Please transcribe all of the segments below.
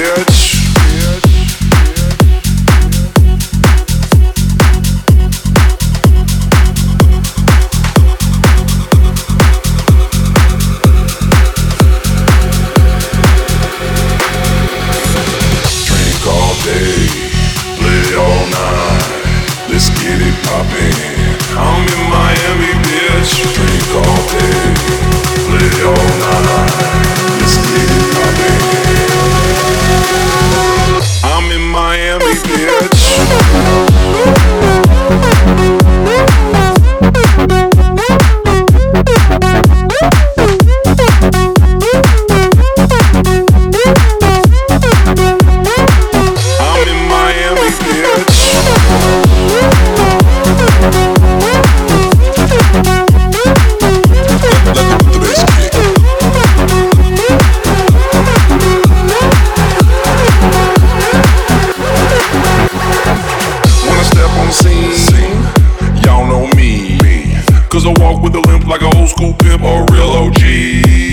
bitch. Cause I walk with a limp like an old school pimp or real OG.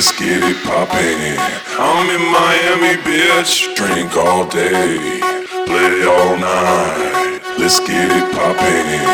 Let's get it poppin'. I'm in Miami, bitch. Drink all day, play all night. Let's get it poppin'.